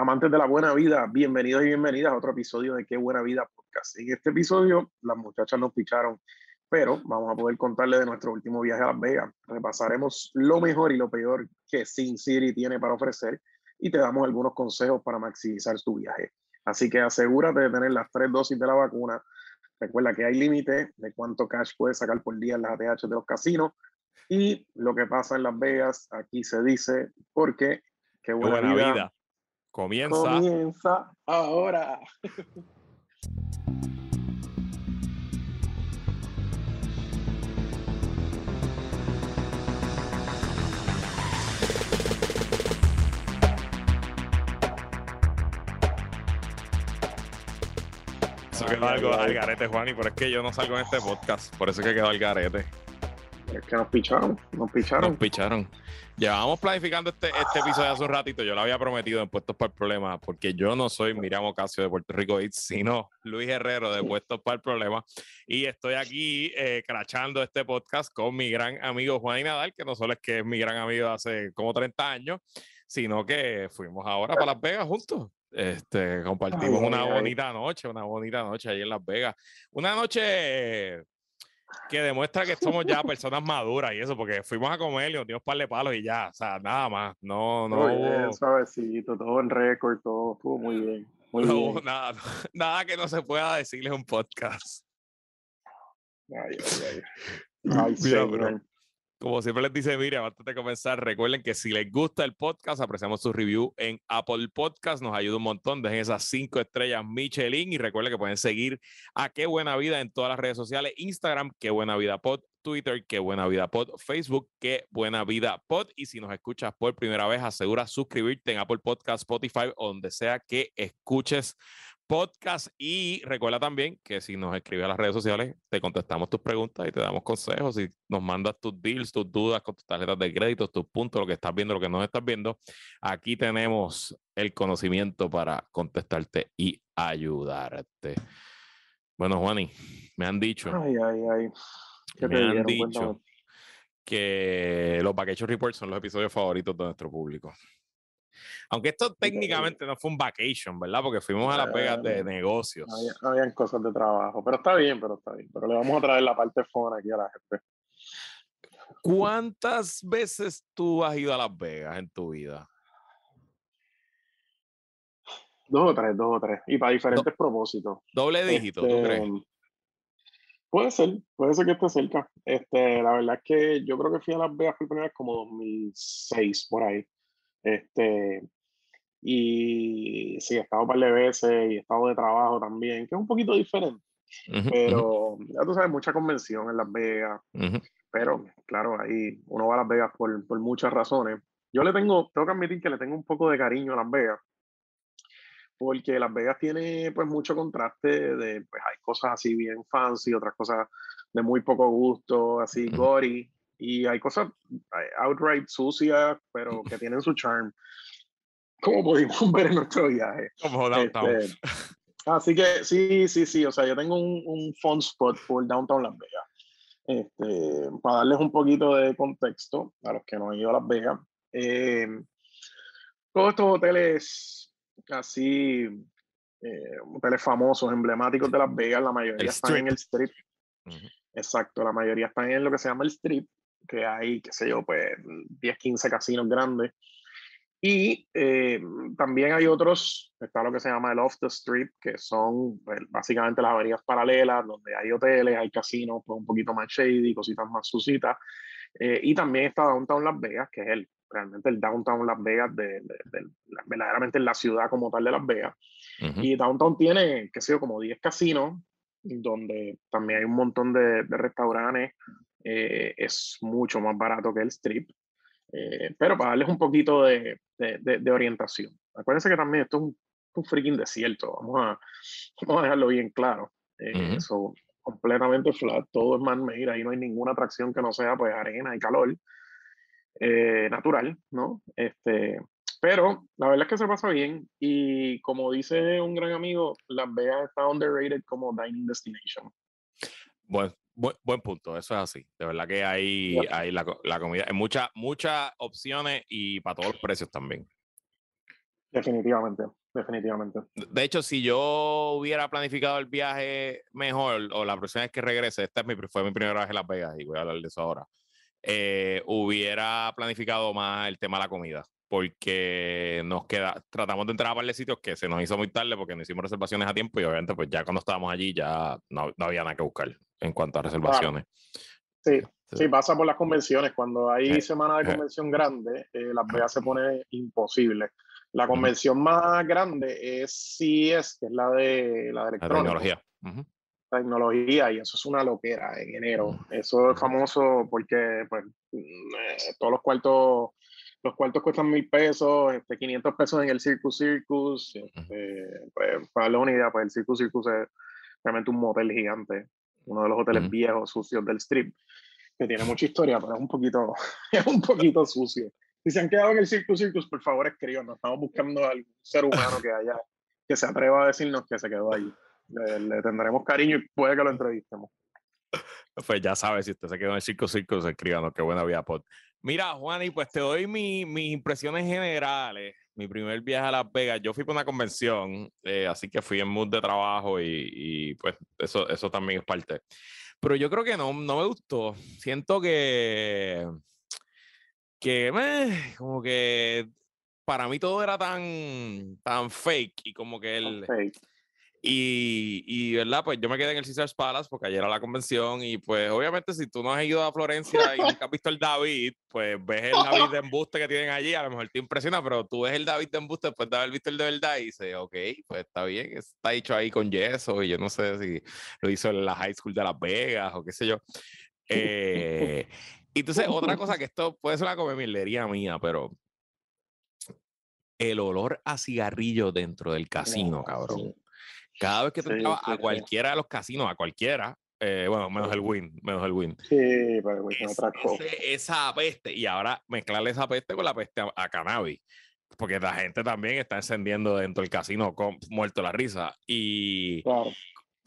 Amantes de la buena vida, bienvenidos y bienvenidas a otro episodio de Qué Buena Vida Podcast. En este episodio, las muchachas nos picharon, pero vamos a poder contarles de nuestro último viaje a Las Vegas. Repasaremos lo mejor y lo peor que Sin City tiene para ofrecer y te damos algunos consejos para maximizar tu viaje. Así que asegúrate de tener las tres dosis de la vacuna. Recuerda que hay límite de cuánto cash puedes sacar por día en las ATH de los casinos. Y lo que pasa en Las Vegas, aquí se dice, porque qué buena, vida Comienza. Comienza ahora. Eso quedó algo al garete, Juan, y por es que yo no salgo en este podcast. Por eso es que quedó al garete. Es que nos picharon, nos picharon. Nos picharon. Llevábamos planificando este, este episodio hace un ratito. Yo lo había prometido en Puestos para el Problema, porque yo no soy Miriam Ocasio de Puerto Rico sino Luis Herrero de Puestos para el Problema. Y estoy aquí eh, crachando este podcast con mi gran amigo Juan Nadal, que no solo es que es mi gran amigo de hace como 30 años, sino que fuimos ahora para Las Vegas juntos. Este, compartimos una bonita noche, una bonita noche ahí en Las Vegas. Una noche que demuestra que somos ya personas maduras y eso, porque fuimos a comer y nos dimos par de palos y ya, o sea, nada más, no, no hubo... suavecito, todo en récord, todo estuvo muy bien. Muy no hubo nada, nada que no se pueda decirles en un podcast. Ay, ay, ay. ay como siempre les dice Miriam, antes de comenzar, recuerden que si les gusta el podcast, apreciamos su review en Apple Podcast, nos ayuda un montón, dejen esas cinco estrellas Michelin y recuerden que pueden seguir a Qué Buena Vida en todas las redes sociales, Instagram, Qué Buena Vida Pod, Twitter, Qué Buena Vida Pod, Facebook, Qué Buena Vida Pod y si nos escuchas por primera vez, asegura suscribirte en Apple Podcast, Spotify o donde sea que escuches podcast. Y recuerda también que si nos escribes a las redes sociales, te contestamos tus preguntas y te damos consejos. Y nos mandas tus deals, tus dudas con tus tarjetas de crédito, tus puntos, lo que estás viendo, lo que no estás viendo. Aquí tenemos el conocimiento para contestarte y ayudarte. Bueno, Juani, me han dicho. Ay, ay, ay. Me han dicho que los Vacation Reports son los episodios favoritos de nuestro público. Aunque esto técnicamente no fue un vacation, ¿verdad? Porque fuimos a Las Vegas de negocios. Había, habían cosas de trabajo, pero está bien, pero está bien. Pero le vamos a traer la parte fona aquí a la gente. ¿Cuántas veces tú has ido a Las Vegas en tu vida? Dos o tres, dos o tres. Y para diferentes propósitos. Doble dígito, ¿tú crees? Este, puede ser, puede ser que esté cerca. Este, la verdad es que yo creo que fui a Las Vegas por primera vez como 2006, por ahí. Este, y sí, he estado un par de veces y he estado de trabajo también, que es un poquito diferente. pero ya tú sabes, mucha convención en Las Vegas. Pero claro, ahí uno va a Las Vegas por, por, muchas razones. Yo le tengo, tengo que admitir que le tengo un poco de cariño a Las Vegas. Porque Las Vegas tiene pues mucho contraste de, pues hay cosas así bien fancy, otras cosas de muy poco gusto, así gory, y hay cosas outright sucias, pero que tienen su charm, como pudimos ver en nuestro viaje. Como downtown. Este, así que sí, sí, sí, o sea, yo tengo un, un fun spot por downtown Las Vegas. Este, para darles un poquito de contexto a los que no han ido a Las Vegas, eh, todos estos hoteles así, eh, hoteles famosos, emblemáticos de Las Vegas, la mayoría están en el strip. Exacto, la mayoría están en lo que se llama el strip que hay, qué sé yo, pues 10, 15 casinos grandes. Y eh, también hay otros, está lo que se llama el off the strip, que son pues, básicamente las avenidas paralelas, donde hay hoteles, hay casinos pues, un poquito más shady, cositas más sucitas. Eh, y también está Downtown Las Vegas, que es el, realmente el Downtown Las Vegas, de, de, verdaderamente la ciudad como tal de Las Vegas. Y Downtown tiene, qué sé yo, como 10 casinos, donde también hay un montón de, de restaurantes, eh, es mucho más barato que el strip. Eh, pero para darles un poquito de, de, orientación. Acuérdense que también esto es un, un freaking desierto, vamos a, vamos a dejarlo bien claro. Eh, eso completamente flat, todo es man-made, ahí no hay ninguna atracción que no sea pues arena y calor natural, ¿no? Este, pero la verdad es que se pasa bien y como dice un gran amigo, Las Vegas está underrated como dining destination. Bueno, Buen, punto, eso es así. De verdad que hay, hay la, la, comida, hay muchas muchas opciones y para todos los precios también. Definitivamente, definitivamente. De hecho, si yo hubiera planificado el viaje mejor, o la próxima vez que regrese, esta es mi, fue mi primera vez en Las Vegas y voy a hablar de eso ahora, eh, hubiera planificado más el tema de la comida porque nos queda, tratamos de entrar a varios sitios que se nos hizo muy tarde porque no hicimos reservaciones a tiempo y obviamente pues ya cuando estábamos allí ya no, no había nada que buscar en cuanto a reservaciones. Sí, sí, pasa por las convenciones. Cuando hay eh, semana de eh. convención grande, eh, Las Vegas se pone imposible. La convención más grande es CES, que es la de la, de tecnología. Tecnología, y eso es una loquera en enero. Eso es famoso porque pues, mm, todos los cuartos los cuartos cuestan mil pesos, este, 500 pesos en el Circus Circus. Este, pues, para una idea, pues el Circus Circus es realmente un motel gigante, uno de los hoteles viejos, sucios del strip, que tiene mucha historia, pero es un poquito, es un poquito sucio. Si se han quedado en el Circus Circus, por favor escriban, estamos buscando a algún ser humano que haya, que se atreva a decirnos que se quedó ahí. Le, tendremos cariño y puede que lo entrevistemos. Pues ya sabes, si usted se quedó en el Circus Circus, escríbanos, qué buena vida, pod. Mira, Juan, y pues te doy mis impresiones generales. Mi primer viaje a Las Vegas, yo fui para una convención, eh, así que fui en mood de trabajo y, pues eso, eso también es parte. Pero yo creo que no, no me gustó. Siento que, que como que para mí todo era tan, tan fake y como que el... Y, y, ¿verdad? Pues yo me quedé en el Caesars Palace porque ayer era la convención y pues obviamente si tú no has ido a Florencia y nunca has visto el David, pues ves el David de embuste que tienen allí, a lo mejor te impresiona, pero tú ves el David de embuste después de haber visto el de verdad y dices, ok, pues está bien, está hecho ahí con yeso y yo no sé si lo hizo en la High School de Las Vegas o qué sé yo. Eh, y entonces otra cosa que esto puede ser una comemilería mía, pero el olor a cigarrillo dentro del casino, cabrón. Cada vez que tú entrabas a cualquiera de los casinos, a cualquiera, eh, bueno, menos el Win, menos el Win. Sí, pero Win es, cosa. esa peste, y ahora mezclarle esa peste con la peste a, cannabis, porque la gente también está encendiendo dentro del casino con, muerto la risa. Y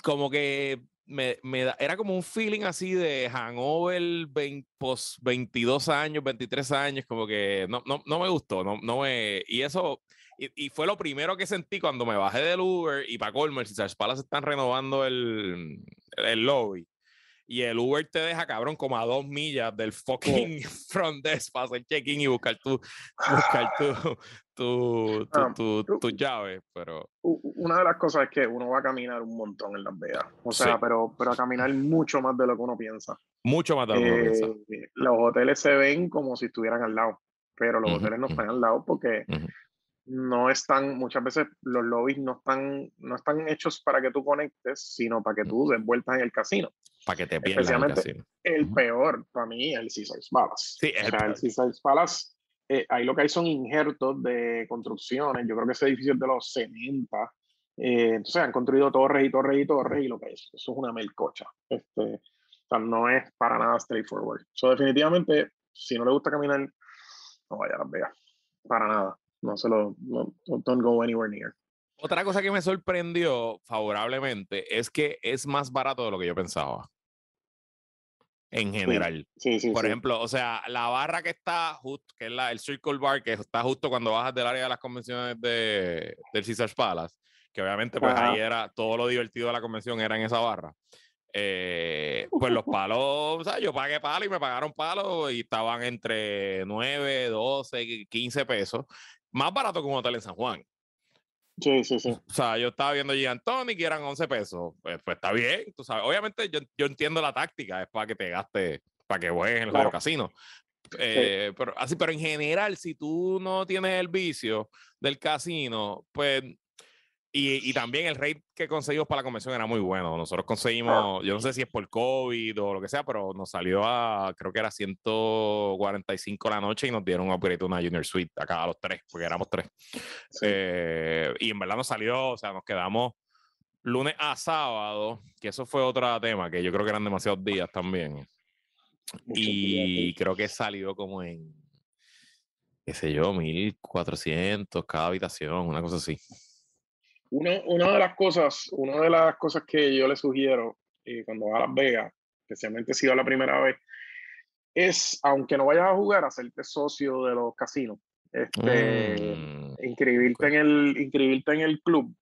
como que me, me da, era como un feeling así de hangover 20, post 22 años, 23 años, como que no, no, no me gustó, no, no me, y eso y, fue lo primero que sentí cuando me bajé del Uber y para colmer, si Palace palas están renovando el, el lobby. Y el Uber te deja, cabrón, como a dos millas del fucking front desk para hacer check-in y buscar tu, buscar tu, tu, ah, tu, tu, llave. Pero... Una de las cosas es que uno va a caminar un montón en Las Vegas. O sea, pero, pero a caminar mucho más de lo que uno piensa. Mucho más de lo que uno piensa. Eh, los hoteles se ven como si estuvieran al lado, pero los hoteles no están al lado porque no están, muchas veces los lobbies no están, no están hechos para que tú conectes, sino para que tú des vueltas en el casino. Para que te pierdas Especialmente el, peor para mí, el Caesars Palace. Sí, el, o el Caesars Palace, eh, ahí lo que hay son injertos de construcciones. Yo creo que ese edificio es de los 70. Eh, entonces han construido torres y torres y torres y lo que es, eso es una melcocha. Este, o sea, no es para nada straightforward. So, definitivamente, si no le gusta caminar, no vaya a Las Vegas. Para nada no se lo, no, don't go anywhere near. Otra cosa que me sorprendió favorablemente es que es más barato de lo que yo pensaba. En general. Sí, sí, Por ejemplo, o sea, la barra que está justo, que es la, el Circle Bar, que está justo cuando bajas del área de las convenciones de, del Caesars Palace, que obviamente pues ahí era todo lo divertido de la convención era en esa barra. Eh, pues los palos, o sea, yo pagué palos y me pagaron palos y estaban entre 9, 12, 15 pesos más barato que un hotel en San Juan. Sí, sí, sí. O sea, yo estaba viendo Tony que eran 11 pesos. Pues, pues, está bien, tú sabes. Obviamente yo, yo, entiendo la táctica, es para que te gaste, para que juegues en los casinos. Eh, pero así, pero en general, si tú no tienes el vicio del casino, pues y, y, también el rate que conseguimos para la convención era muy bueno. Nosotros conseguimos, yo no sé si es por COVID o lo que sea, pero nos salió a, creo que era 145 la noche y nos dieron un upgrade una Junior Suite acá a los tres, porque éramos tres. Eh, y en verdad nos salió, o sea, nos quedamos lunes a sábado, que eso fue otro tema, que yo creo que eran demasiados días también. y creo que salió como en, qué sé yo, 1400 cada habitación, una cosa así una de las cosas, una de las cosas que yo le sugiero eh, cuando va a Las Vegas, especialmente si va la primera vez, es, aunque no vayas a jugar, hacerte socio de los casinos. este, Mm, inscribirte, en el, inscribirte en el club,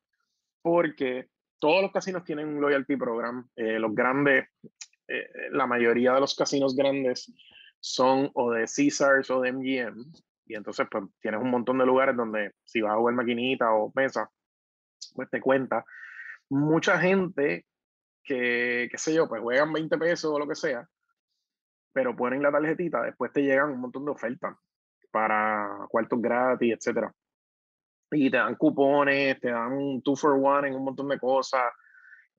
porque todos los casinos tienen un loyalty program. eh, los grandes, eh, la mayoría de los casinos grandes son o de Caesars o de MGM. Y entonces, pues tienes un montón de lugares donde si vas a jugar maquinita o mesa, pues te cuenta. Mucha gente que, qué sé yo, pues juegan 20 pesos o lo que sea, pero ponen la tarjetita, después te llegan un montón de ofertas para cuartos gratis, etcétera. Y te dan cupones, te dan un two for one en un montón de cosas.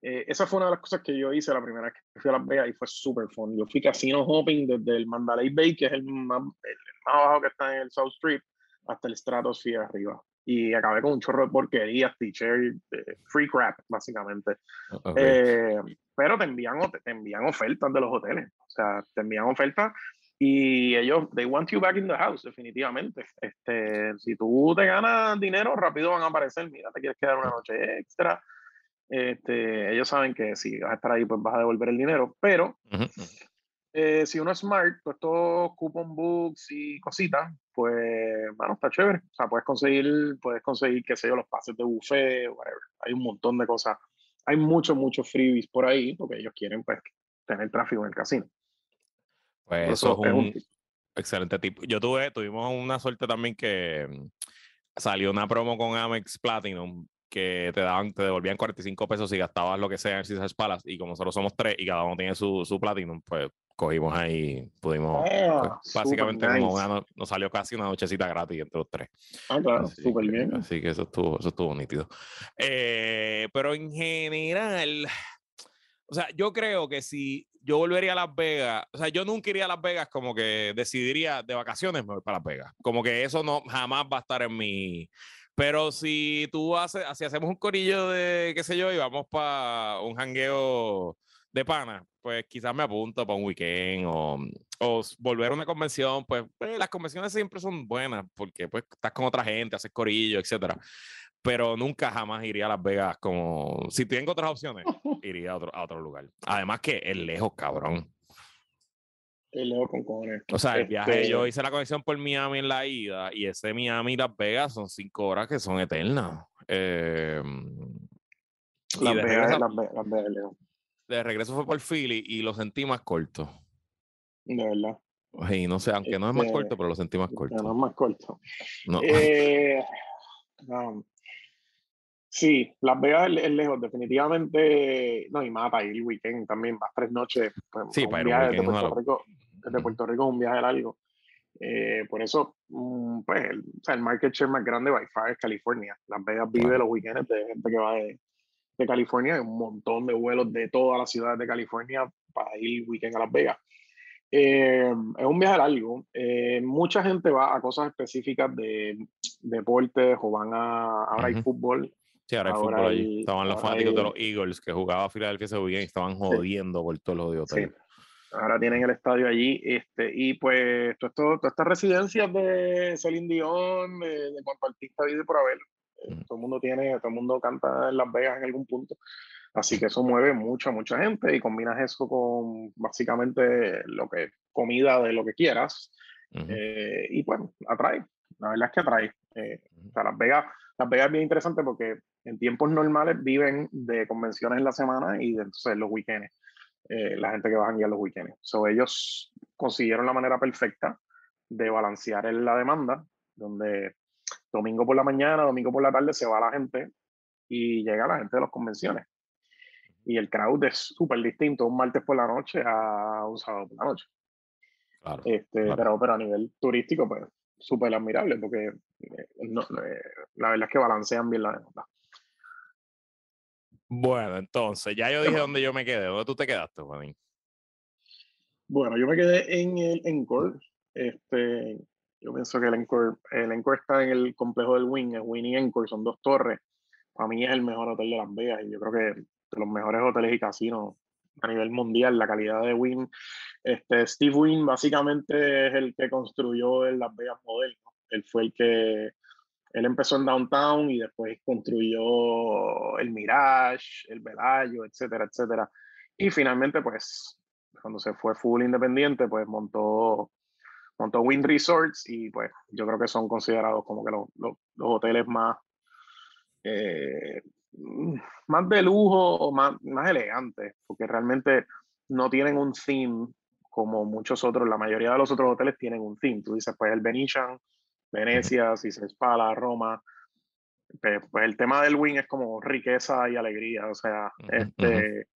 Eh, esa fue una de las cosas que yo hice la primera vez que fui a Las Vegas y fue súper fun. Yo fui casino hopping desde el Mandalay Bay, que es el más, el más abajo que está en el South Street, hasta el Stratosphere arriba. Y acabé con un chorro de porquerías, t-shirt, eh, free crap, básicamente. ok. Eh, pero te envían, te envían ofertas de los hoteles. O sea, te envían ofertas y ellos, they want you back in the house, definitivamente. Este, si tú te ganas dinero, rápido van a aparecer. Mira, te quieres quedar una noche extra. Este, ellos saben que si vas a estar ahí, pues vas a devolver el dinero. Pero Ujú. Eh, si uno es smart, pues estos coupon books y cositas, pues, bueno, está chévere. O sea, puedes conseguir, puedes conseguir, qué sé yo, los pases de buffet, whatever. Hay un montón de cosas. Hay muchos, muchos freebies por ahí, porque ellos quieren, pues, tener tráfico en el casino. Pues Por eso eso es un un excelente tip. Yo tuve, tuvimos una suerte también que mm, salió una promo con Amex Platinum que te daban, te devolvían 45 pesos si gastabas lo que sea en Caesars Palace y como nosotros somos tres y cada uno tiene su, su Platinum, pues cogimos ahí, pudimos, pues, Ah, súper básicamente como nice. una no- nos salió casi una nochecita gratis entre los tres. Ah, claro, súper bien. Así que eso estuvo, eso estuvo nítido. Eh, pero en general, o sea, yo creo que si yo volvería a Las Vegas, o sea, yo nunca iría a Las Vegas como que decidiría de vacaciones me voy para Las Vegas. Como que eso no jamás va a estar en mi. Pero si tú haces, si hacemos un corillo de, qué sé yo, y vamos para un jangueo de pana, pues quizás me apunto para un weekend o, o volver a una convención, pues, pues, las convenciones siempre son buenas porque pues estás con otra gente, haces corillo, etcétera. Pero nunca jamás iría a Las Vegas como si tengo otras opciones, iría a otro, a otro lugar. Además que es lejos, cabrón. El Leo con cojones. O sea, el viaje, Este- yo hice la conexión por Miami en la ida y ese Miami y Las Vegas son cinco horas que son eternas. Eh, y Las Vegas, regreso, Las Vegas, Las Vegas, Leo. De regreso fue por Philly y lo sentí más corto. De verdad. Y no sé, aunque no es más Este, corto, pero lo sentí más Ya corto. no es más corto. No. Eh, no. Sí, Las Vegas es, lejos, definitivamente. No, y más para ir el weekend también, más tres noches. pues, Sí, para ir weekend desde Puerto, Rico, desde Puerto Rico es un viaje largo. Eh, por eso, mm, pues, el, el market share más grande by far es California. Las Vegas vive los weekends de gente que va de, de California. Hay un montón de vuelos de todas las ciudades de California para ir weekend a Las Vegas. Eh, es un viaje largo. Eh, mucha gente va a cosas específicas de deportes o van a. Ahora hay Ujú. fútbol. Sí, ahora hay ahora fútbol allí. hay- Estaban los ahora fanáticos de los Eagles que jugaba a Filadelfia ese weekend y estaban jodiendo por todos los jodidos Sí. Ahora tienen el estadio allí. Este, y pues todas estas residencias de Celine Dion, de, de cuanto artista vive por haber. Ujú. Todo el mundo tiene, todo el mundo canta en Las Vegas en algún punto. Así que eso mueve mucha, mucha gente y combinas eso con básicamente lo que comida de lo que quieras. Eh, y bueno, atrae. La verdad es que atrae. Eh, o sea, Las Vegas, Las Vegas es bien interesante porque en tiempos normales viven de convenciones en la semana y de, entonces los weekends. eh, la gente que va a janguear los weekends. So, ellos consiguieron la manera perfecta de balancear la demanda, donde domingo por la mañana, domingo por la tarde se va la gente y llega la gente de las convenciones. Y el crowd es súper distinto un martes por la noche a un sábado por la noche. Claro. Este, Claro. pero, pero a nivel turístico, pues súper admirable porque eh, no- eh, la verdad es que balancean bien la demanda. Bueno, entonces, ya yo dije dónde yo me quedé. ¿Dónde tú te quedaste, Juanín? Bueno, yo me quedé en el Encore. Este, yo pienso que el Encore, el Encore está en el complejo del Win, el Win y Encore, son dos torres. Para mí es el mejor hotel de Las Vegas y yo creo que de los mejores hoteles y casinos a nivel mundial, la calidad de Win. Este, Steve Wynn básicamente es el que construyó el Las Vegas moderno. Él fue el que, él empezó en Downtown y después construyó el Mirage, el Velayo, etcétera, etcétera. Y finalmente, pues, cuando se fue full independiente, pues montó, montó Wind Resorts y pues yo creo que son considerados como que los, los, hoteles más, eh, más de lujo o más, más elegantes, porque realmente no tienen un theme como muchos otros, la mayoría de los otros hoteles tienen un theme. Tú dices, pues el Venetian, Venecia, Caesars Pala, Roma. Pues, pues, el tema del wing es como riqueza y alegría, o sea, este,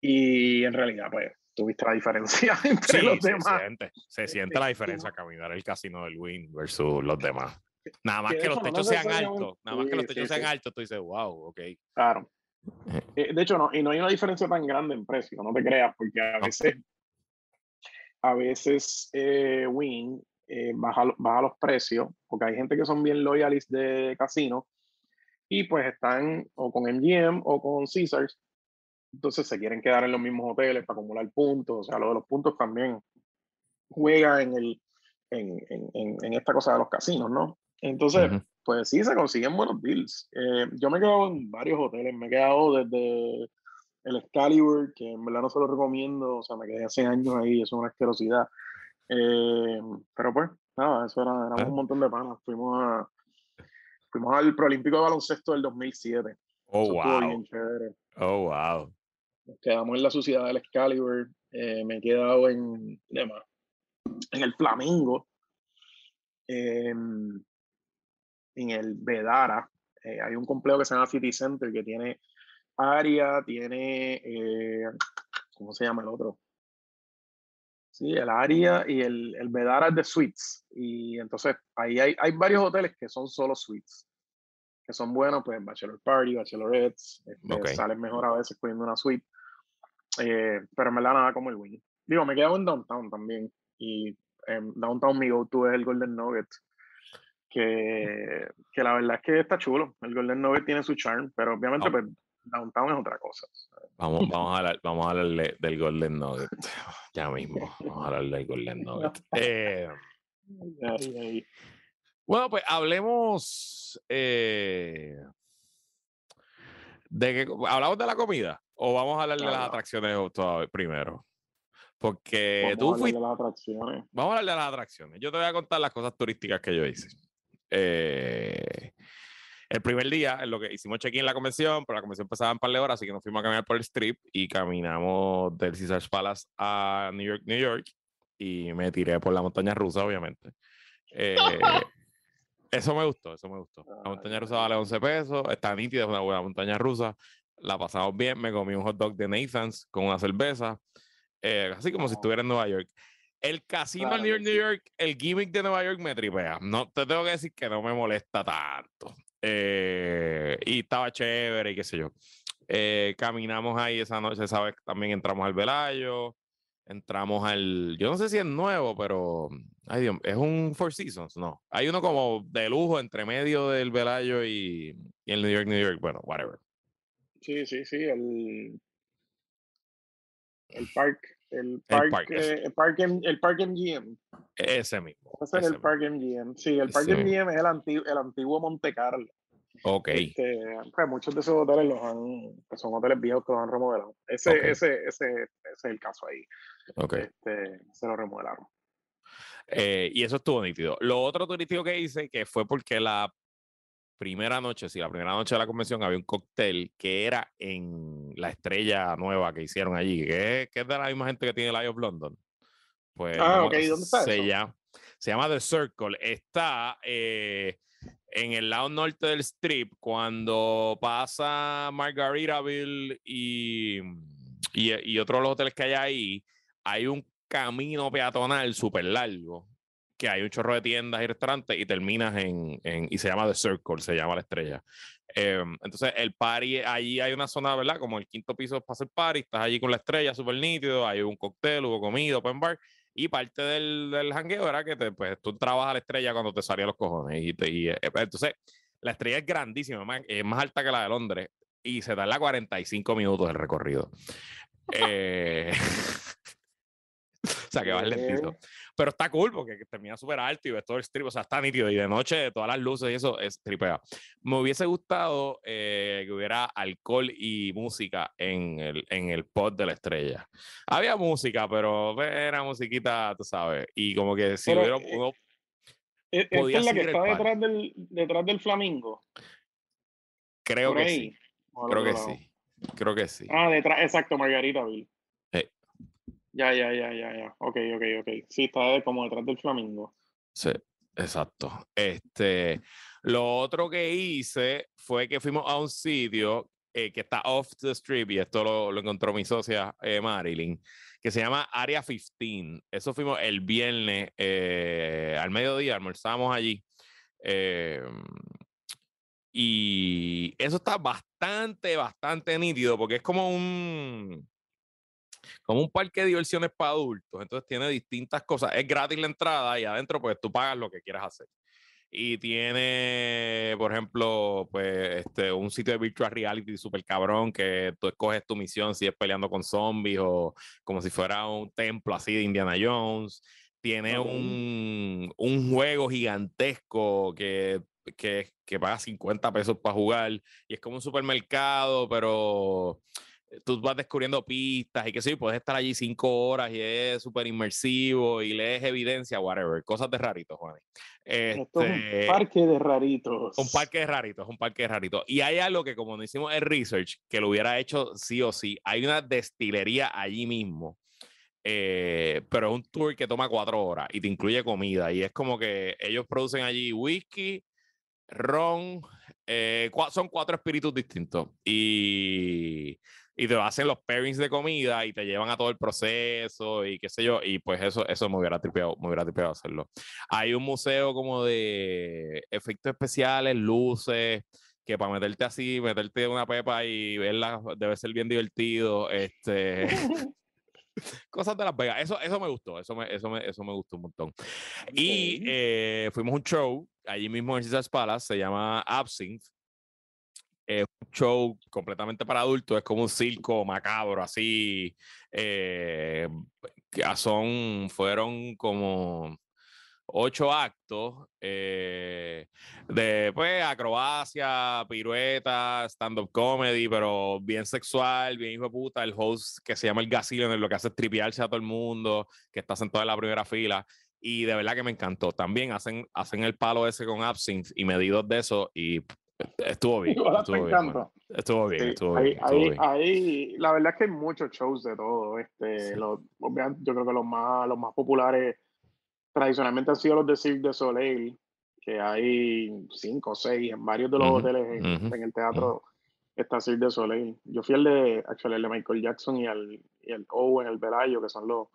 y en realidad, pues, tuviste la diferencia entre los demás. Se siente, se siente la diferencia caminar el casino del wing versus los demás. Nada más que, los techos sean altos, nada más que los techos sean altos, tú dices, wow, ok. Claro. Eh, de hecho, no, y no hay una diferencia tan grande en precio, no te creas, porque a veces, a veces eh, Wing eh, baja, baja, los precios, porque hay gente que son bien loyales de casino y pues están o con MGM o con Caesars, entonces se quieren quedar en los mismos hoteles para acumular puntos, o sea, lo de los puntos también juega en, el, en, en, en esta cosa de los casinos, ¿no? Entonces, pues sí, se consiguen buenos deals. Eh, yo me he quedado en varios hoteles, me he quedado desde el Excalibur, que en verdad no se lo recomiendo, o sea, me quedé hace años ahí, eso es una asquerosidad. Eh, pero pues, nada, eso era, éramos ah. un montón de panas. Fuimos, a, fuimos al Proolímpico de Baloncesto del 2007. Oh, wow. Oh, wow. Nos quedamos en la sociedad del Excalibur. Eh, me he quedado en, en el Flamingo. Eh, en el Vedara. Eh, hay un complejo que se llama City Center que tiene área, tiene, eh, ¿cómo se llama el otro? Sí, el área y el, el Vedara es de suites. Y entonces ahí hay, hay varios hoteles que son solo suites, que son buenos, pues Bachelor Party, Bachelorettes, este, salen mejor a veces poniendo una suite. Eh, pero me da nada como el Wing. Digo, me quedo en Downtown también. Y en Downtown mi go-to es el Golden Nugget que, que, la verdad es que está chulo. El Golden Nugget tiene su charm, pero obviamente pues, Downtown es otra cosa. Vamos, vamos, a hablar, vamos a hablar del Golden Nugget ya mismo. Vamos a hablar del Golden Nugget. Eh, bueno, pues hablemos eh, de que hablamos de la comida o vamos a hablar de las atracciones primero. Porque tú fuiste. Vamos a hablar de las atracciones. Yo te voy a contar las cosas turísticas que yo hice. Eh, el primer día, en lo que hicimos check-in en la convención, pero la convención empezaba en par de horas, así que nos fuimos a caminar por el strip y caminamos del Caesars Palace a New York, New York, y me tiré por la montaña rusa, obviamente. Eh, eso me gustó, eso me gustó. La montaña rusa vale 11 pesos, está nítida, es una buena montaña rusa. La pasamos bien, me comí un hot dog de Nathan's con una cerveza, eh, así como si estuviera en Nueva York. El casino en New York, New York, el gimmick de Nueva York me tripea. No te tengo que decir que no me molesta tanto. Eh, y estaba chévere y qué sé yo. Eh, caminamos ahí esa noche, ¿sabes? También entramos al Velayo. Entramos al. Yo no sé si es nuevo, pero. Ay Dios, es un Four Seasons, no. Hay uno como de lujo entre medio del Velayo y, y el New York, New York. Bueno, whatever. Sí, sí, sí. El, el park el Park, el park, eh, el park, MGM. Ese mismo. Ese es el Park MGM. Sí, el Park MGM es el antiguo, el antiguo Monte Carlo. Ok. Este, pues muchos de esos hoteles los han, pues son hoteles viejos que los han remodelado. Ese, ese, ese, ese, es el caso ahí. Ok. Este, se lo remodelaron. Eh, y eso estuvo nítido. Lo otro turístico que hice, que fue porque la primera noche, sí, la primera noche de la convención había un cóctel que era en la estrella nueva que hicieron allí, que es, que es de la misma gente que tiene el Eye of London. Pues, ah, ok, ¿dónde está se Llama, se llama The Circle. Está eh, en el lado norte del strip, cuando pasa Margaritaville y, y, y otros los hoteles que hay ahí, hay un camino peatonal súper largo que hay un chorro de tiendas y restaurantes y terminas en, en y se llama The Circle, se llama la estrella. Em, entonces, el party, allí hay una zona, ¿verdad? Como el quinto piso para hacer party, estás allí con la estrella, súper nítido, hay un cóctel, hubo comida, open bar, y parte del, del hangueo era que te, pues, tú entrabas a la estrella cuando te salían los cojones. Y, y eh, pues, entonces, la estrella es grandísima, es más alta que la de Londres, y se tarda 45 minutos el recorrido. eh, sea, que va lentito. Pero está cool porque termina súper alto y ves todo el strip, o sea, está nítido. Y de noche, todas las luces y eso es tripea. Me hubiese gustado eh, que hubiera alcohol y música en el, en el pod de la estrella. Había música, pero era musiquita, tú sabes. Y como que si hubiera eh, uno. ¿Es, es la que está detrás del, detrás del flamingo? Creo que sí. Creo que sí. Creo que sí. Ah, detrás, exacto, Margarita Bill. Ya, ya, ya, ya, ya. Ok, ok, ok. Sí, está como detrás del flamingo. Sí, exacto. Este, lo otro que hice fue que fuimos a un sitio eh, que está off the strip, y esto lo, lo encontró mi socia eh, Marilyn, que se llama Area 15. Eso fuimos el viernes eh, al mediodía, almorzamos allí. Em, y eso está bastante, bastante nítido porque es como un como un parque de diversiones para adultos. Entonces tiene distintas cosas. Es gratis la entrada y adentro pues tú pagas lo que quieras hacer. Y tiene, por ejemplo, pues este, un sitio de virtual reality súper cabrón que tú escoges tu misión si es peleando con zombies o como si fuera un templo así de Indiana Jones. Tiene un, un juego gigantesco que que, que paga 50 pesos para jugar y es como un supermercado, pero tú vas descubriendo pistas y que sí, puedes estar allí cinco horas y es súper inmersivo y lees evidencia, whatever, cosas de raritos, Juan. Este, es un este, parque de raritos. Un parque de raritos, un parque de raritos. Y hay algo que como no hicimos el research, que lo hubiera hecho sí o sí, hay una destilería allí mismo. Eh, pero es un tour que toma cuatro horas y te incluye comida y es como que ellos producen allí whisky, ron, eh, son cuatro espíritus distintos y y te hacen los pairings de comida y te llevan a todo el proceso y qué sé yo, y pues eso, eso me hubiera tripeado, me hubiera tripeado hacerlo. Hay un museo como de efectos especiales, luces, que para meterte así, meterte una pepa y verla debe ser bien divertido, este... cosas de Las Vegas. Eso, eso me gustó, eso me, eso me, eso me gustó un montón. Y eh, fuimos a un show allí mismo en Caesars Palace, se llama Absinthe, es un show completamente para adultos, es como un circo macabro, así. Eh, son, fueron como ocho actos eh, de pues, acrobacia, pirueta, stand-up comedy, pero bien sexual, bien hijo de puta. El host que se llama el en lo que hace es a todo el mundo, que está sentado en la primera fila. Y de verdad que me encantó. También hacen, hacen el palo ese con Absinthe y medidos de eso y Estuvo bien. Estuvo bien, estuvo bien, estuvo bien, la verdad es que hay muchos shows de todo. Este, los, yo creo que los más, los más populares tradicionalmente han sido los de Cirque de Soleil, que hay cinco o seis en varios de los hoteles en, el teatro. Está Cirque de Soleil. Yo fui el de, actually, el de Michael Jackson y el, y el Owen, el Velayo, que son los,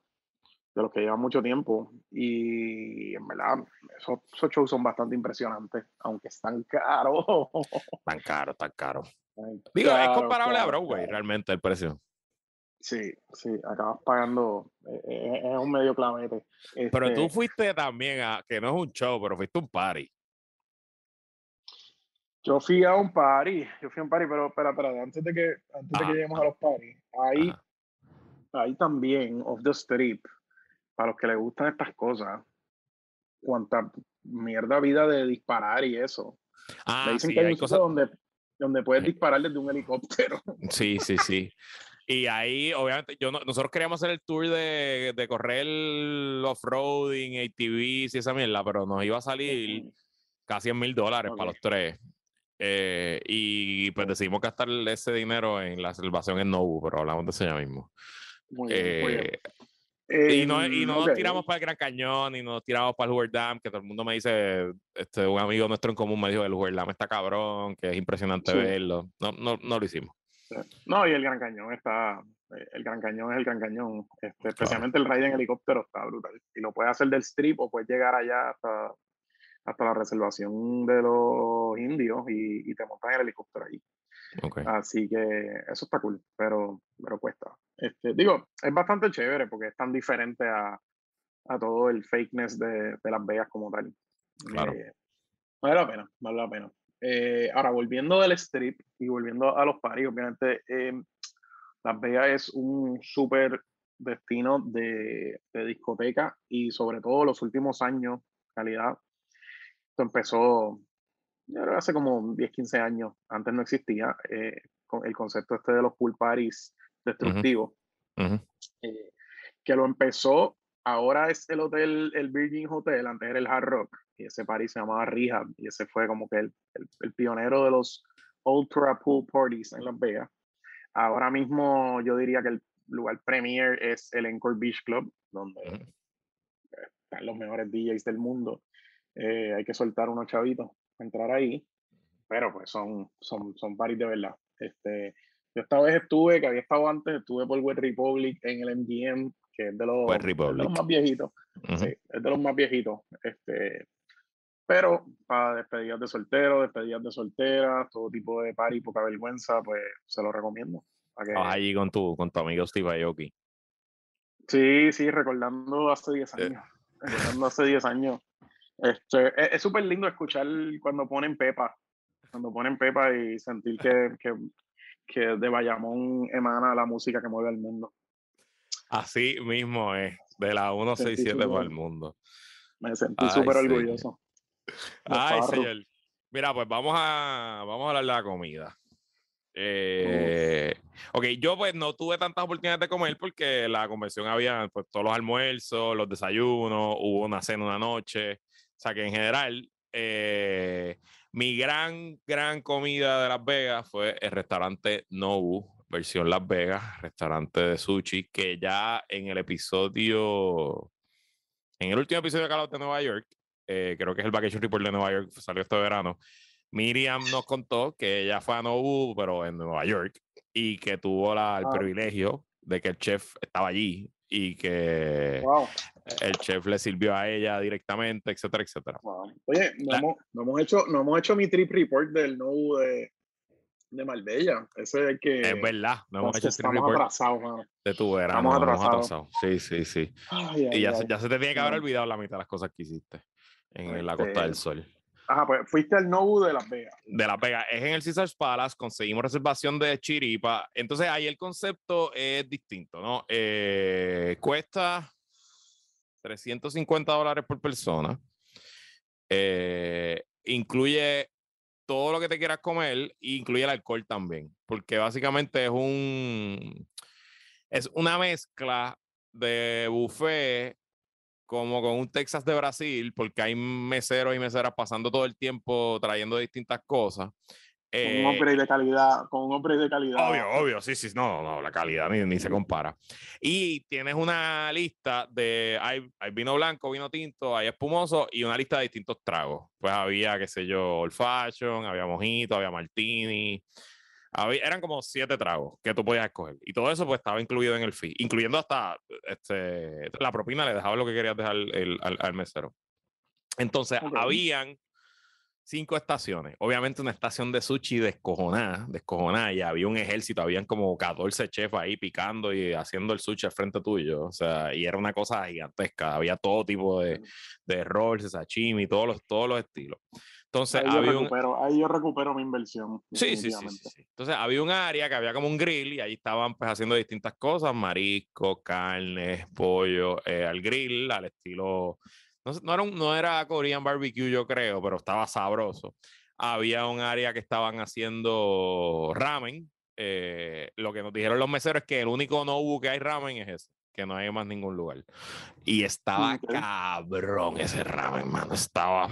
de los que llevan mucho tiempo. Y en verdad, esos, shows son bastante impresionantes, aunque están caros. Tan caro, tan caro. Digo, es comparable a Broadway realmente el precio. Sí, sí, acabas pagando, eh, eh, es, un medio clavete. Pero tú este fuiste también a, que no es un show, pero fuiste a un party. Yo fui a un party, yo fui a un party, pero espera, espera, antes de que, antes de que lleguemos a los parties, ahí, ahí también, off the strip, para los que les gustan estas cosas, cuánta mierda vida de disparar y eso. Ah, Me dicen que hay, cosas donde, donde puedes disparar desde un helicóptero. Sí, sí, sí. Y ahí, obviamente, yo nosotros queríamos hacer el tour de, de correr off-roading, ATVs y esa mierda, pero nos iba a salir casi en mil dólares para los tres. Eh, y pues decidimos gastar ese dinero en la salvación en Nobu, pero hablamos de eso ya mismo. Muy bien, muy bien. Eh, y no, y no nos tiramos para el Gran Cañón, ni nos tiramos para el Hoover Dam, que todo el mundo me dice, este, un amigo nuestro en común me dijo, el Hoover Dam está cabrón, que es impresionante verlo. No, no, no lo hicimos. No, y el Gran Cañón está, eh, el Gran Cañón es el Gran Cañón, este, especialmente el raid en helicóptero está brutal. Y lo puedes hacer del strip o puedes llegar allá hasta, hasta la reservación de los indios y, y te montas en el helicóptero ahí. Así que eso está cool, pero, pero cuesta. Este, digo, es bastante chévere porque es tan diferente a, a todo el fakeness de, de, Las Vegas como tal. Claro. Eh, vale la pena, vale la pena. Eh, ahora, volviendo del strip y volviendo a los paris, obviamente, eh, Las Vegas es un súper destino de, de, discoteca y sobre todo los últimos años, calidad. Esto empezó, yo creo hace como 10, 15 años, antes no existía eh, el concepto este de los pool parties destructivos, eh, que lo empezó, ahora es el hotel, el Virgin Hotel, antes era el Hard Rock, y ese party se llamaba Rehab, y ese fue como que el, el, pionero de los ultra pool parties en Las Vegas. Ahora mismo yo diría que el lugar premier es el Encore Beach Club, donde están los mejores DJs del mundo. Eh, hay que soltar unos chavitos entrar ahí, pero pues son, son, son parties de verdad. Este, yo esta vez estuve, que había estado antes, estuve por Wet Republic en el MGM, que es de los, más viejitos. sí, es de los más viejitos. Este, pero para despedidas de solteros, despedidas de solteras, todo tipo de party, poca vergüenza, pues se lo recomiendo. Que... allí con tu, con tu amigo Steve Aoki. Sí, sí, recordando hace 10 años. Recordando hace 10 años. Este, es súper lindo escuchar cuando ponen Pepa. Cuando ponen Pepa y sentir que, que, que de Bayamón emana la música que mueve el mundo. Así mismo es, de la 167 para el mundo. Me sentí súper orgulloso. Ay, señor. Mira, pues vamos a, vamos a hablar de la comida. Eh, ok, yo pues no tuve tantas oportunidades de comer porque la convención había pues, todos los almuerzos, los desayunos, hubo una cena una noche. O sea que en general, eh, mi gran, gran comida de Las Vegas fue el restaurante Nobu, versión Las Vegas, restaurante de sushi, que ya en el episodio, en el último episodio de Call de Nueva York, eh, creo que es el Vacation Report de Nueva York, salió este verano, Miriam nos contó que ella fue a Nobu, pero en Nueva York, y que tuvo la, el privilegio de que el chef estaba allí y que el chef le sirvió a ella directamente, etcétera, etcétera. Oye, no, hemos, no, hemos, hecho, no hemos hecho mi trip report del Nobu de, de Marbella. Ese es que. Es verdad, no hemos hecho trip report. atrasados, De tu verano. Estamos atrasados. Sí, sí, sí. y ya, ya, se te tiene que haber olvidado la mitad de las cosas que hiciste en la Costa del este, Sol. Ajá, pues fuiste al Nobu de Las Vegas. De Las Vegas. Es en el Caesars Palace, conseguimos reservación de Chiripa. Entonces ahí el concepto es distinto, ¿no? Eh, cuesta 350 dólares por persona. Eh, incluye todo lo que te quieras comer e incluye el alcohol también, porque básicamente es un es una mezcla de buffet como con un Texas de Brasil, porque hay meseros y meseras pasando todo el tiempo trayendo distintas cosas. Con un hombre eh, de calidad, con un hombre de calidad. Obvio, obvio, sí, sí, no, no, la calidad ni, ni se compara. Y tienes una lista de, hay, hay, vino blanco, vino tinto, hay espumoso y una lista de distintos tragos. Pues había, qué sé yo, old fashion, había mojito, había martini, eran como siete tragos que tú podías escoger. Y todo eso pues estaba incluido en el fee, incluyendo hasta este, la propina, le dejaba lo que querías dejar el, al, mesero. Entonces, habían cinco estaciones. Obviamente una estación de sushi descojonada, descojonada, y había un ejército, habían como 14 chefs ahí picando y haciendo el sushi al frente tuyo. O sea, y era una cosa gigantesca. Había todo tipo de, de rolls, sashimi, todos los, todos los estilos. Entonces, ahí, yo recupero, ahí yo recupero mi inversión. Sí, sí, sí, sí, Entonces, había un área que había como un grill y ahí estaban pues haciendo distintas cosas, marisco, carne, pollo, eh, al grill, al estilo, no, no, era un, no era Korean barbecue yo creo, pero estaba sabroso. Había un área que estaban haciendo ramen. Eh, lo que nos dijeron los meseros es que el único no hubo que hay ramen es ese que no hay más ningún lugar. Y estaba cabrón ese ramen, mano. Estaba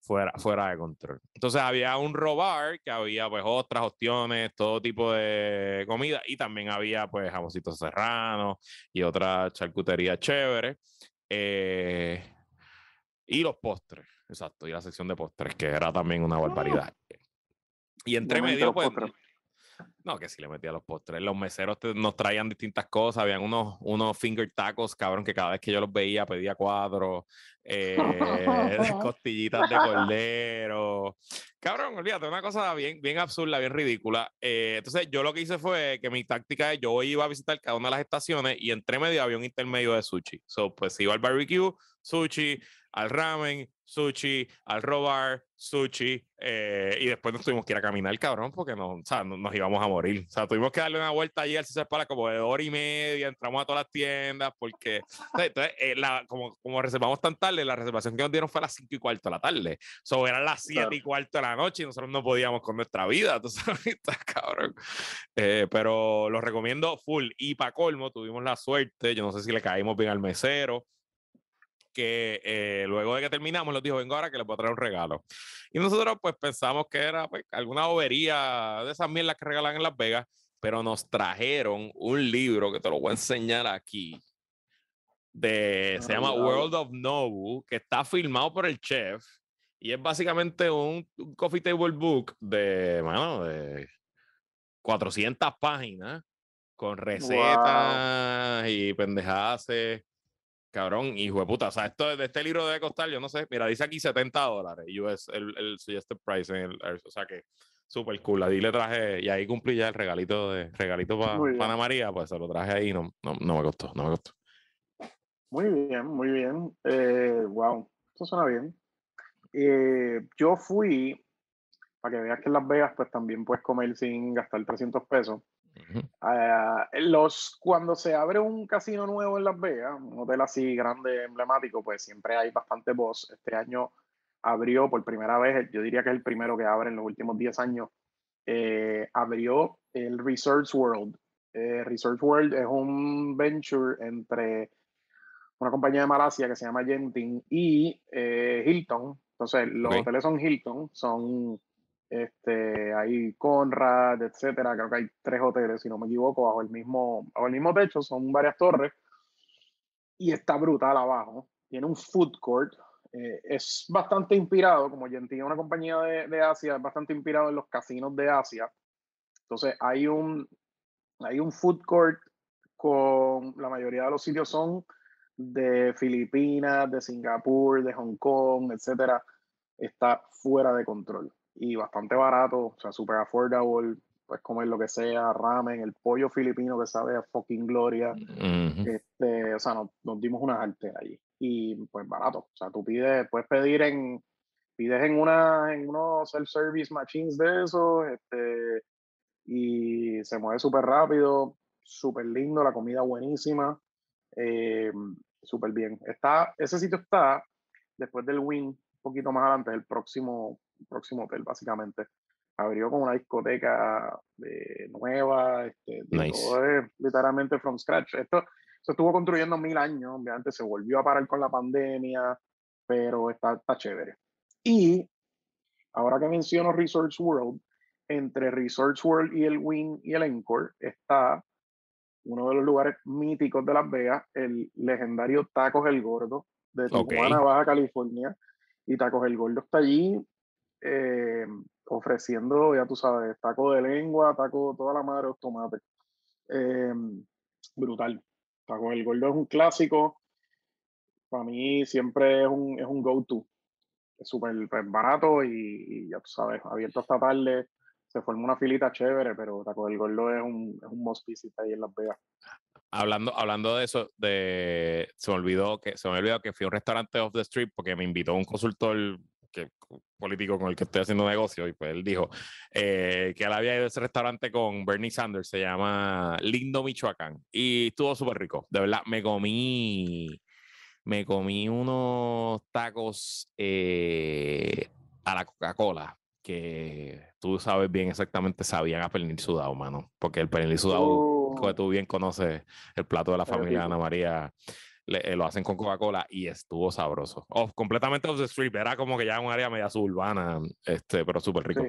fuera, fuera de control. Entonces había un robar que había pues otras opciones, todo tipo de comida y también había pues jamoncitos serranos y otra charcutería chévere. Eh, y los postres, exacto, y la sección de postres, que era también una barbaridad. Y entre medio, pues, no, que si le metía los postres. Los meseros nos traían distintas cosas. Habían unos, unos finger tacos, cabrón, que cada vez que yo los veía pedía cuatro. Eh, costillitas de cordero. Cabrón, olvídate, una cosa bien, bien absurda, bien ridícula. Eh, entonces, yo lo que hice fue que mi táctica es: yo iba a visitar cada una de las estaciones y entre medio había un intermedio de sushi. So, pues iba al barbecue, sushi, al ramen, sushi, al robar, sushi, eh, y después nos tuvimos que ir a caminar, cabrón, porque no, o sea, nos íbamos a morir. O sea, tuvimos que darle una vuelta allí al César para como de hora y media, entramos a todas las tiendas, porque, entonces, eh, la, como, como reservamos tan tarde, la reservación que nos dieron fue a las 5 y cuarto de la tarde. So, eran las 7 y cuarto de la noche y nosotros no podíamos con nuestra vida, tú sabes, cabrón. Eh, pero lo recomiendo full. Y para colmo, tuvimos la suerte, yo no sé si le caímos bien al mesero, que eh, luego de que terminamos, nos dijo, vengo ahora que les voy a traer un regalo. Y nosotros pues pensamos que era pues, alguna bobería de esas mierdas que regalan en Las Vegas, pero nos trajeron un libro que te lo voy a enseñar aquí. De, se llama World of Nobu, que está filmado por el chef y es básicamente un, coffee table book de, bueno, de 400 páginas con recetas y pendejadas Cabrón, hijo de puta. O sea, esto de este libro debe costar, yo no sé. Mira, dice aquí 70 dólares. US, el, el suggested price. En el, o sea que súper cool. Ahí le traje, y ahí cumplí ya el regalito de regalito para Ana María, pues se lo traje ahí. No, no, no, me costó, no me costó. Muy bien, muy bien. Eh, wow, eso suena bien. Eh, yo fui, para que veas que en Las Vegas, pues también puedes comer sin gastar 300 pesos. Ah, los, cuando se abre un casino nuevo en Las Vegas, un hotel así grande, emblemático, pues siempre hay bastante voz. Este año abrió por primera vez, yo diría que es el primero que abre en los últimos 10 años, eh, abrió el Research World. Eh, Research World es un venture entre una compañía de Malasia que se llama Genting y eh, Hilton. Entonces, los hoteles son Hilton, son este, hay Conrad, etcétera. Creo que hay tres hoteles, si no me equivoco, bajo el mismo, bajo el mismo techo, son varias torres. Y está brutal abajo. Tiene un food court. Eh, es bastante inspirado, como Genting es una compañía de, de, Asia, es bastante inspirado en los casinos de Asia. Entonces hay un, hay un food court con la mayoría de los sitios son de Filipinas, de Singapur, de Hong Kong, etcétera. Está fuera de control y bastante barato, o sea, super affordable. Puedes comer lo que sea, ramen, el pollo filipino que sabe a fucking gloria. este, o sea, nos, nos dimos una arte allí. Y pues barato. O sea, tú pides, puedes pedir en, pides en una, en unos self-service machines de esos, este, y se mueve súper rápido, súper lindo, la comida buenísima, eh, súper bien. Está, ese sitio está después del Win, un poquito más adelante, el próximo próximo hotel, básicamente. Abrió como una discoteca de nueva, este, literalmente from scratch. Esto se estuvo construyendo mil años, obviamente se volvió a parar con la pandemia, pero está, está chévere. Y ahora que menciono Research World, entre Research World y el Win y el Encore está uno de los lugares míticos de Las Vegas, el legendario Tacos El Gordo de Tijuana, Baja California. Y Tacos El Gordo está allí eh, ofreciendo, ya tú sabes, taco de lengua, taco toda la madre de los tomates. Eh, brutal. Taco del gordo es un clásico. Para mí siempre es un, es un go-to. Es súper pues, barato y, ya tú sabes, abierto hasta tarde. Se forma una filita chévere, pero Taco del Gordo es un, es un must visit ahí en Las Vegas. Hablando, hablando de eso, de, se me olvidó que se me olvidó que fui a un restaurante off the street porque me invitó un consultor que, político con el que estoy haciendo negocio, y pues él dijo eh, que él había ido a ese restaurante con Bernie Sanders, se llama Lindo Michoacán, y estuvo súper rico, de verdad, me comí, me comí unos tacos eh, a la Coca-Cola, que tú sabes bien exactamente, sabían a pernil sudado, mano, porque el pernil sudado, oh. tú bien conoces el plato de la familia Ana María, eh, lo hacen con Coca-Cola y estuvo sabroso. completamente off the street, era como que ya un área media suburbana, este, pero súper rico.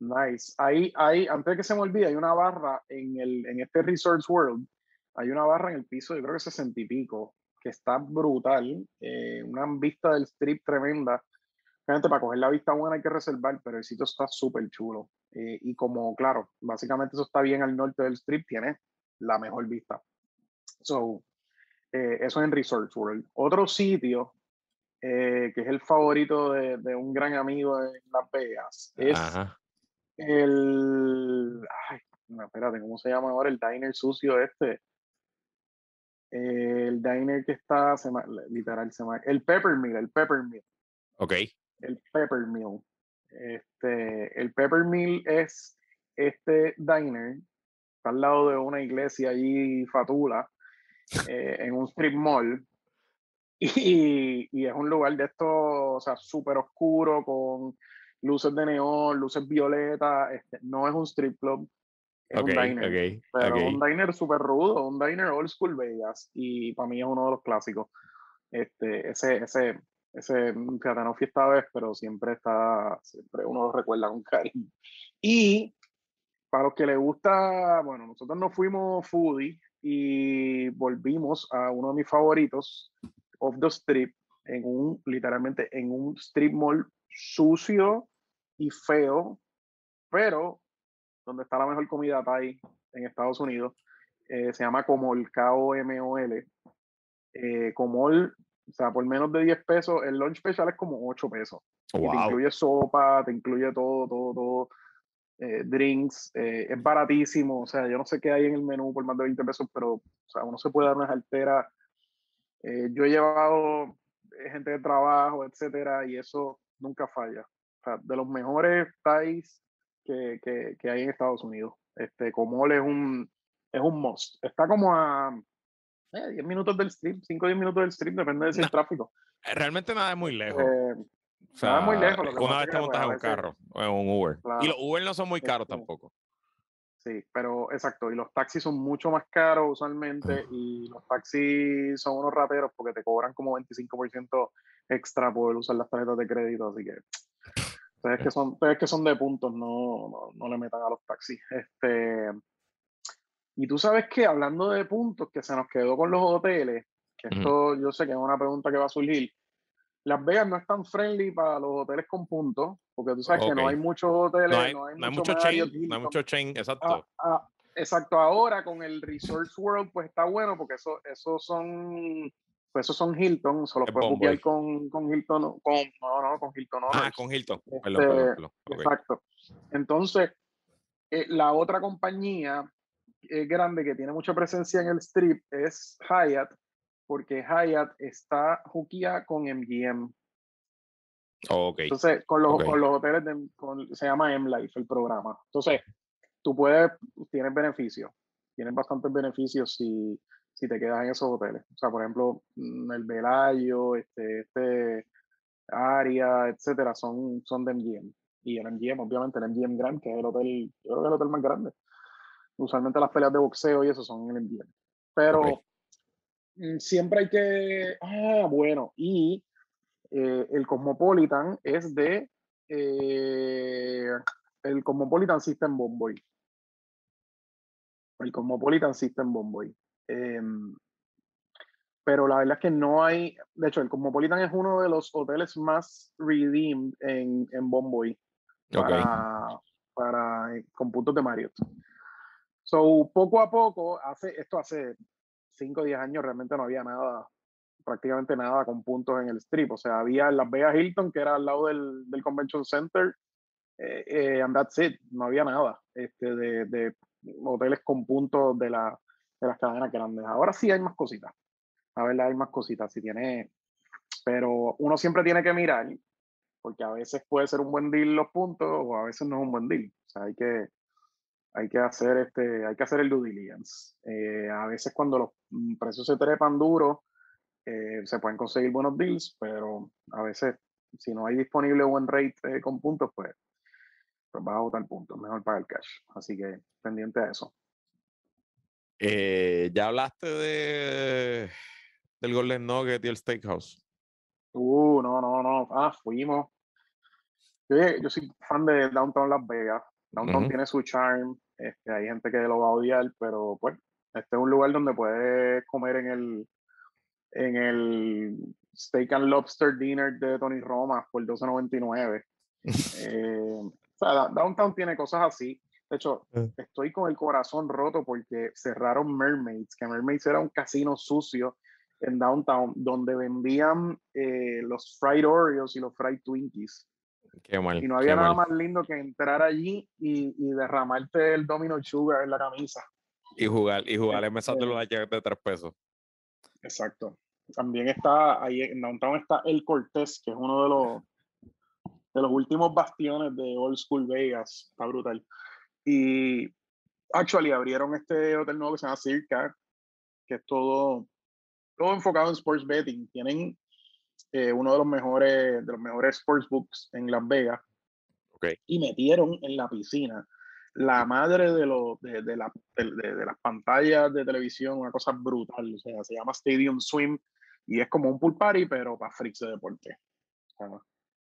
Nice. Ahí, ahí, antes de que se me olvide, hay una barra en, el, en este Resorts World, hay una barra en el piso, yo creo que 60 y pico, que está brutal, eh, una vista del strip tremenda. Gente, para coger la vista buena hay que reservar, pero el sitio está súper chulo. Eh, y como, claro, básicamente eso está bien al norte del strip, tiene la mejor vista. So, eh, eso en Research World. Otro sitio eh, que es el favorito de, de, un gran amigo en Las Vegas es el. Ay, no, espérate, ¿cómo se llama ahora? El diner sucio este. el diner que está, se literal, se llama, el Peppermill, el Peppermill. Ok. El Peppermill. Este, el Peppermill es este diner, está al lado de una iglesia allí, Fatula, eh, en un strip mall. Y, y, es un lugar de esto, o sea, súper oscuro, con luces de neón, luces violetas. Este, no es un strip club, es un diner. pero un diner súper rudo, un diner old school Vegas. Y para mí es uno de los clásicos. Este, ese, ese, ese, fíjate, no fui esta vez, pero siempre está, siempre uno lo recuerda con cariño. Y para los que les gusta, bueno, nosotros nos fuimos foodie y volvimos a uno de mis favoritos, Off the Strip, en un, literalmente, en un strip mall sucio y feo, pero donde está la mejor comida Thai en Estados Unidos. Eh, se llama Comol, K-O-M-O-L. Eh, Comol, o sea, por menos de 10 pesos, el lunch special es como 8 pesos. te incluye sopa, te incluye todo, todo, todo. Eh, drinks, es baratísimo, o sea, yo no sé qué hay en el menú por más de 20 pesos, pero o sea, uno se puede dar unas alteras. yo he llevado gente de trabajo, etcétera, y eso nunca falla. O sea, de los mejores Thais que, que, que, hay en Estados Unidos. Este, Comol es un, es un must. Está como a eh, 10 minutos del stream, 5 o 10 minutos del stream, depende del tráfico. Eh, realmente nada es muy lejos. O sea, muy lejos. Una vez te montas en un carro o en un Uber. Y los Uber no son muy caros este, tampoco. Sí, pero exacto. Y los taxis son mucho más caros usualmente. Y los taxis son unos rateros porque te cobran como 25% extra por usar las tarjetas de crédito. Así que Ustedes que son, que son de puntos, no, no, le metan a los taxis. Este, y tú sabes que hablando de puntos, que se nos quedó con los hoteles, que esto yo sé que es una pregunta que va a surgir. Las Vegas no es tan friendly para los hoteles con puntos, porque tú sabes que no hay muchos hoteles, no hay, no hay, mucho, chain, no hay mucho chain, exacto. Ah, ah, exacto, ahora con el Resorts World, pues está bueno, porque eso, eso son pues esos son Hilton, solo puedes buquear con, con Hilton, con, no, no, con Hilton. Ah, con Hilton. Este, exacto. Entonces, eh, la otra compañía eh, grande que tiene mucha presencia en el strip es Hyatt, porque Hyatt está juquía con MGM. okay. Entonces, con los, con los hoteles, de, se llama M-Life el programa. Entonces, tú puedes, tienes beneficios, tienes bastantes beneficios si si te quedas en esos hoteles. O sea, por ejemplo, mm, el Velayo, este, este área, etcétera, son, son de MGM. Y el MGM, obviamente, el MGM Grand, que es el hotel, yo creo que es el hotel más grande. Usualmente las peleas de boxeo y eso son en el MGM. Pero mm, siempre hay que. Ah, bueno, y eh, el Cosmopolitan es de. Eh, el Cosmopolitan System Bomboy. El Cosmopolitan System Bomboy. Em, pero la verdad es que no hay, de hecho, el Cosmopolitan es uno de los hoteles más redeemed en, en Bomboy para, para, eh, con puntos de Marriott. So, poco a poco, hace, esto hace 5 o 10 años realmente no había nada, prácticamente nada con puntos en el strip. O sea, había Las Vegas Hilton, que era al lado del, del Convention Center, eh, eh, and that's it, no había nada este, de, de hoteles con puntos de la, de las cadenas grandes. Ahora sí hay más cositas. A ver, hay más cositas. Si tiene, pero uno siempre tiene que mirar, porque a veces puede ser un buen deal los puntos o a veces no es un buen deal. O sea, hay que, hay que hacer este, hay que hacer el due diligence. Eh, a veces cuando los precios se trepan duros, eh, se pueden conseguir buenos deals, pero a veces si no hay disponible buen rate eh, con puntos, pues, pues vas a votar puntos, mejor para el cash. Así que pendiente a eso. Ya hablaste de del Golden Nugget y el Steakhouse. Uh, no, no, no. Ah, fuimos. Yo, soy fan de Downtown Las Vegas. Downtown tiene su charm. Este, hay gente que lo va a odiar, pero pues, este es un lugar donde puedes comer en el en el Steak and Lobster Dinner de Tony Roma por 12.99. eh, o sea, Downtown tiene cosas así. De hecho, eh. estoy con el corazón roto porque cerraron Mermaids, que Mermaids era un casino sucio en Downtown donde vendían eh, los fried Oreos y los fried Twinkies. Qué mal, y no había nada más lindo que entrar allí y, y, derramarte el Domino Sugar en la camisa. Y jugar, y jugar en mesas de los de tres pesos. Exacto. También está ahí en Downtown está El Cortés, que es uno de los de los últimos bastiones de Old School Vegas. Está brutal. Y actually abrieron este hotel nuevo que se llama Circa, que es todo, todo enfocado en sports betting. Tienen eh, uno de los mejores de los mejores sports books en Las Vegas. Okay. Y metieron en la piscina la madre de, lo, de, de, la, de, las pantallas de televisión, una cosa brutal. O sea, se llama Stadium Swim y es como un pool party, pero para freaks de deporte. O sea,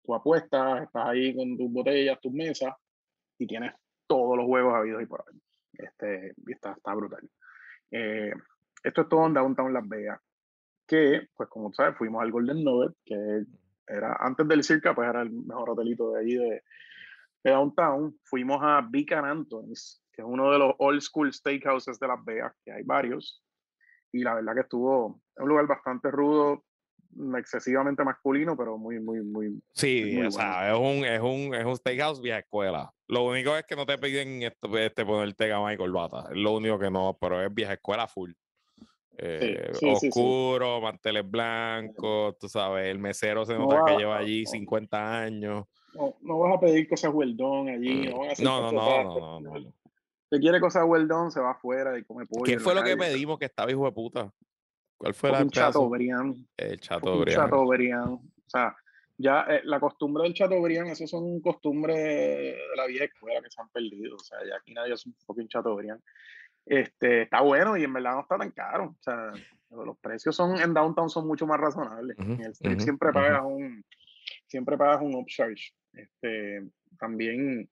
tú apuestas, estás ahí con tus botellas, tus mesas y tienes todos los juegos habidos y por ahí. Este, y está, está brutal. Eh, esto es todo en Downtown Las Vegas. Que, pues como sabes, fuimos al Golden Nugget, que era antes del Circa, pues era el mejor hotelito de allí de, de Downtown. Fuimos a Beacon Anthony's, que es uno de los old school steakhouses de Las Vegas, que hay varios. Y la verdad que estuvo en un lugar bastante rudo, excesivamente masculino, pero muy, muy, muy. Sí, muy o bueno. sea, es un, es, un, es un steakhouse vieja escuela. Lo único es que no te piden esto, este, ponerte gama y corbata. Es lo único que no, pero es vieja escuela full. Eh, sí, sí, oscuro, sí, manteles blancos, tú sabes, el mesero se nota no que lleva allí 50 años. No, no, vas a pedir cosas done allí. Mm. No, no, no, no, no, no, Si quiere cosas done, se va afuera y come pollo. ¿Qué fue lo que pedimos que estaba hijo de puta? ¿Cuál fue la Un Chateaubriand. El Chateaubriand. Chateaubriand. O sea, ya eh, la costumbre del Chateaubriand, eso son costumbres de la vieja escuela que se han perdido. O sea, ya aquí nadie es un fucking Chateaubriand. Este, está bueno y en verdad no está tan caro. O sea, los precios son en downtown son mucho más razonables. Uh -huh, en el strip uh -huh, siempre pagas uh -huh. un siempre pagas un upcharge. Este, también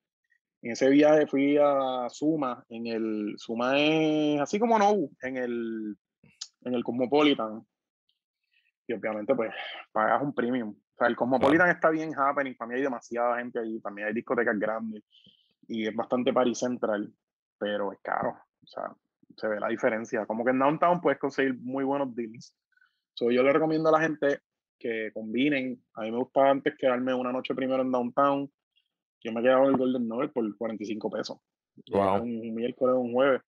en ese viaje fui a Suma, en el Suma es así como no, en el en el Cosmopolitan. Y obviamente pues pagas un premium. O sea, el Cosmopolitan está bien happening, para mí hay demasiada gente allí, también hay discotecas grandes y es bastante party central, pero es caro. O sea, se ve la diferencia. Como que en Downtown puedes conseguir muy buenos deals. So, yo le recomiendo a la gente que combinen. A mí me gustaba antes quedarme una noche primero en Downtown. Yo me quedaba en el Golden Nugget por 45 pesos. Wow. Un miércoles o un jueves.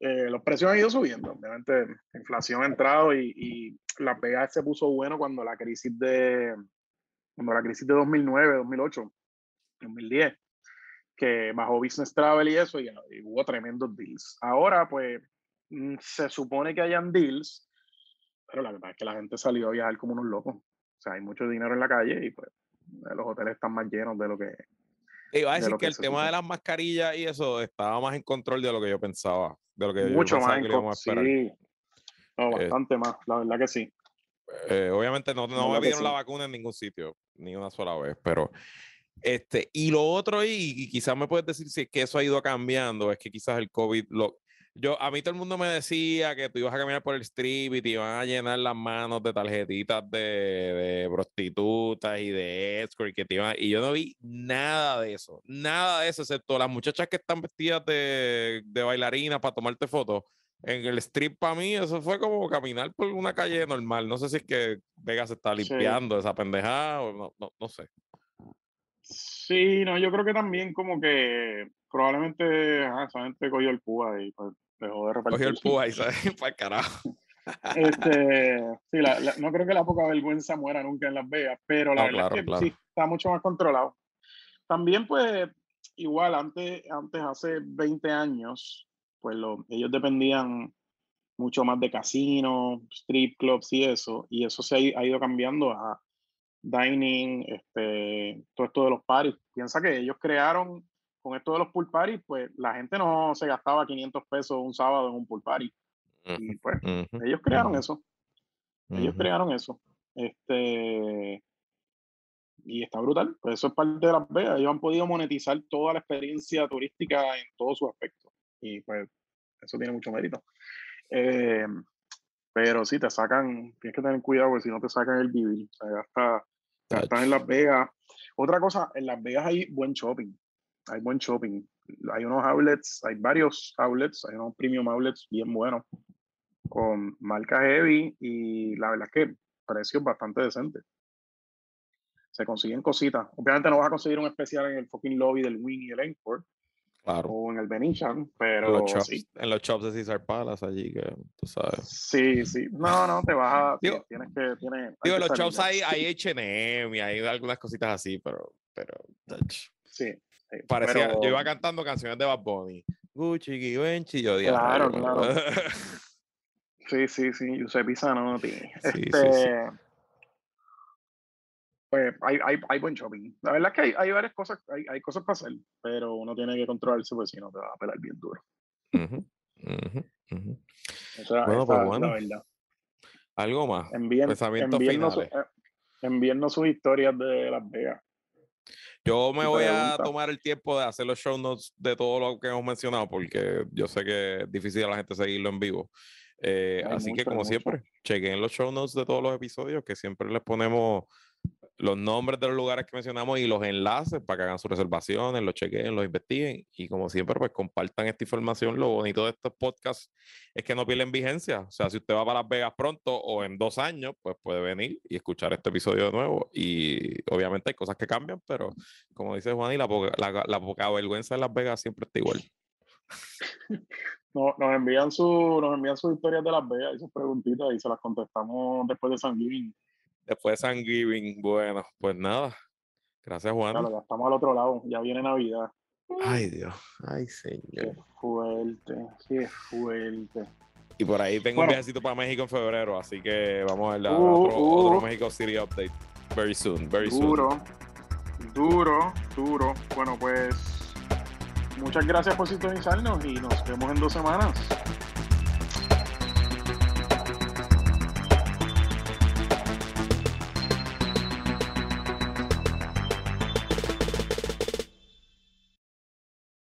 Eh, los precios han ido subiendo. Obviamente, la inflación ha entrado y, y la pega se puso bueno cuando la crisis de cuando la crisis de 2009, 2008, 2010 que bajó Business Travel y eso, y, y, hubo tremendos deals. Ahora, pues, mm, se supone que hayan deals, pero la verdad es que la gente salió a viajar como unos locos. O sea, hay mucho dinero en la calle y pues los hoteles están más llenos de lo que... Iba a decir que, que, el tema supone. de las mascarillas y eso estaba más en control de lo que yo pensaba, de lo que Mucho yo más en control, sí. No, bastante eh, más, la verdad que sí. Eh, obviamente no, no, no me pidieron sí. la vacuna en ningún sitio, ni una sola vez, pero este, y lo otro, y, y quizás me puedes decir si es que eso ha ido cambiando, es que quizás el COVID lo, yo, a mí todo el mundo me decía que tú ibas a caminar por el strip y te iban a llenar las manos de tarjetitas de, de prostitutas y de escort, que te iban, y yo no vi nada de eso, nada de eso, excepto las muchachas que están vestidas de, de bailarinas para tomarte fotos. En el strip para mí eso fue como caminar por una calle normal. No sé si es que Vegas está limpiando sí. esa pendejada o no, no, no sé. Sí, no, yo creo que también como que probablemente ajá, esa gente cogió el púa y pues dejó de repartir. Cogió el púa y se para el carajo. Este, sí, la, la, no creo que la poca vergüenza muera nunca en Las Vegas, pero la no, verdad claro, es que claro. sí, está mucho más controlado. También, pues, igual, antes, antes hace 20 años, pues lo, ellos dependían mucho más de casinos, strip clubs y eso, y eso se ha, ha ido cambiando a dining, este, todo esto de los parties. Piensa que ellos crearon con esto de los pool parties, pues la gente no se gastaba 500 pesos un sábado en un pool party. Y pues uh -huh. ellos crearon eso. Ellos uh -huh. crearon eso. Este, y está brutal. Pues eso es parte de Las Vegas. Ellos han podido monetizar toda la experiencia turística en todos sus aspectos. Y pues eso tiene mucho mérito. Eh, pero sí, te sacan, tienes que tener cuidado porque si no te sacan el vivir. O sea, ya está, ya en Las Vegas. Otra cosa, en Las Vegas hay buen shopping. Hay buen shopping. Hay unos outlets, hay varios outlets, hay unos premium outlets bien buenos con marca heavy y la verdad es que precios bastante decentes. Se consiguen cositas. Obviamente no vas a conseguir un especial en el fucking lobby del Wing y el Encore, o en el Venetian, pero en los shops de Cesar Palace allí, que tú sabes. Sí, sí. No, no, te vas a... Digo, tienes que... Tienes, digo, los shops hay, hay H&M y hay algunas cositas así, pero... pero sí. Parecía, yo iba cantando canciones de Bad Bunny. Gucci, Givenchy, yo dije. Claro, claro. sí, sí, sí, Giuseppe Zanotti. Sí, este, sí, sí pues hay, hay, hay, buen shopping. La verdad es que hay, hay varias cosas, hay, hay, cosas para hacer, pero uno tiene que controlarse porque si no te va a pelar bien duro. bueno, pues bueno. La verdad. Algo más. Envíen, envíennos, sus historias de Las Vegas. Yo me voy a tomar el tiempo de hacer los show notes de todo lo que hemos mencionado, porque yo sé que es difícil a la gente seguirlo en vivo. Eh, así que, como siempre, chequen los show notes de todos los episodios, que siempre les ponemos los nombres de los lugares que mencionamos y los enlaces para que hagan sus reservaciones, los chequen, los investiguen y como siempre pues compartan esta información. Lo bonito de estos podcasts es que no pierden vigencia. O sea, si usted va para Las Vegas pronto o en dos años, pues puede venir y escuchar este episodio de nuevo. Y obviamente hay cosas que cambian, pero como dice Juan, y la, la, poca vergüenza de Las Vegas siempre está igual. No, nos envían nos envían sus historias de Las Vegas y sus preguntitas y se las contestamos después de San Luis Después de Thanksgiving, bueno, pues nada. Gracias, Juan. Claro, ya estamos al otro lado, ya viene Navidad. Ay, Dios, ay, señor. Qué fuerte, qué fuerte. Y por ahí tengo un viajecito para México en febrero, así que vamos a ver uh, otro, otro, uh. México City Update. Very soon, very soon. Duro, duro, duro. Bueno, pues muchas gracias por sintonizarnos y nos vemos en dos semanas.